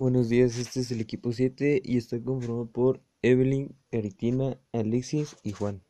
Buenos días, este es el equipo 7 y está conformado por Evelyn, Eritina, Alexis y Juan.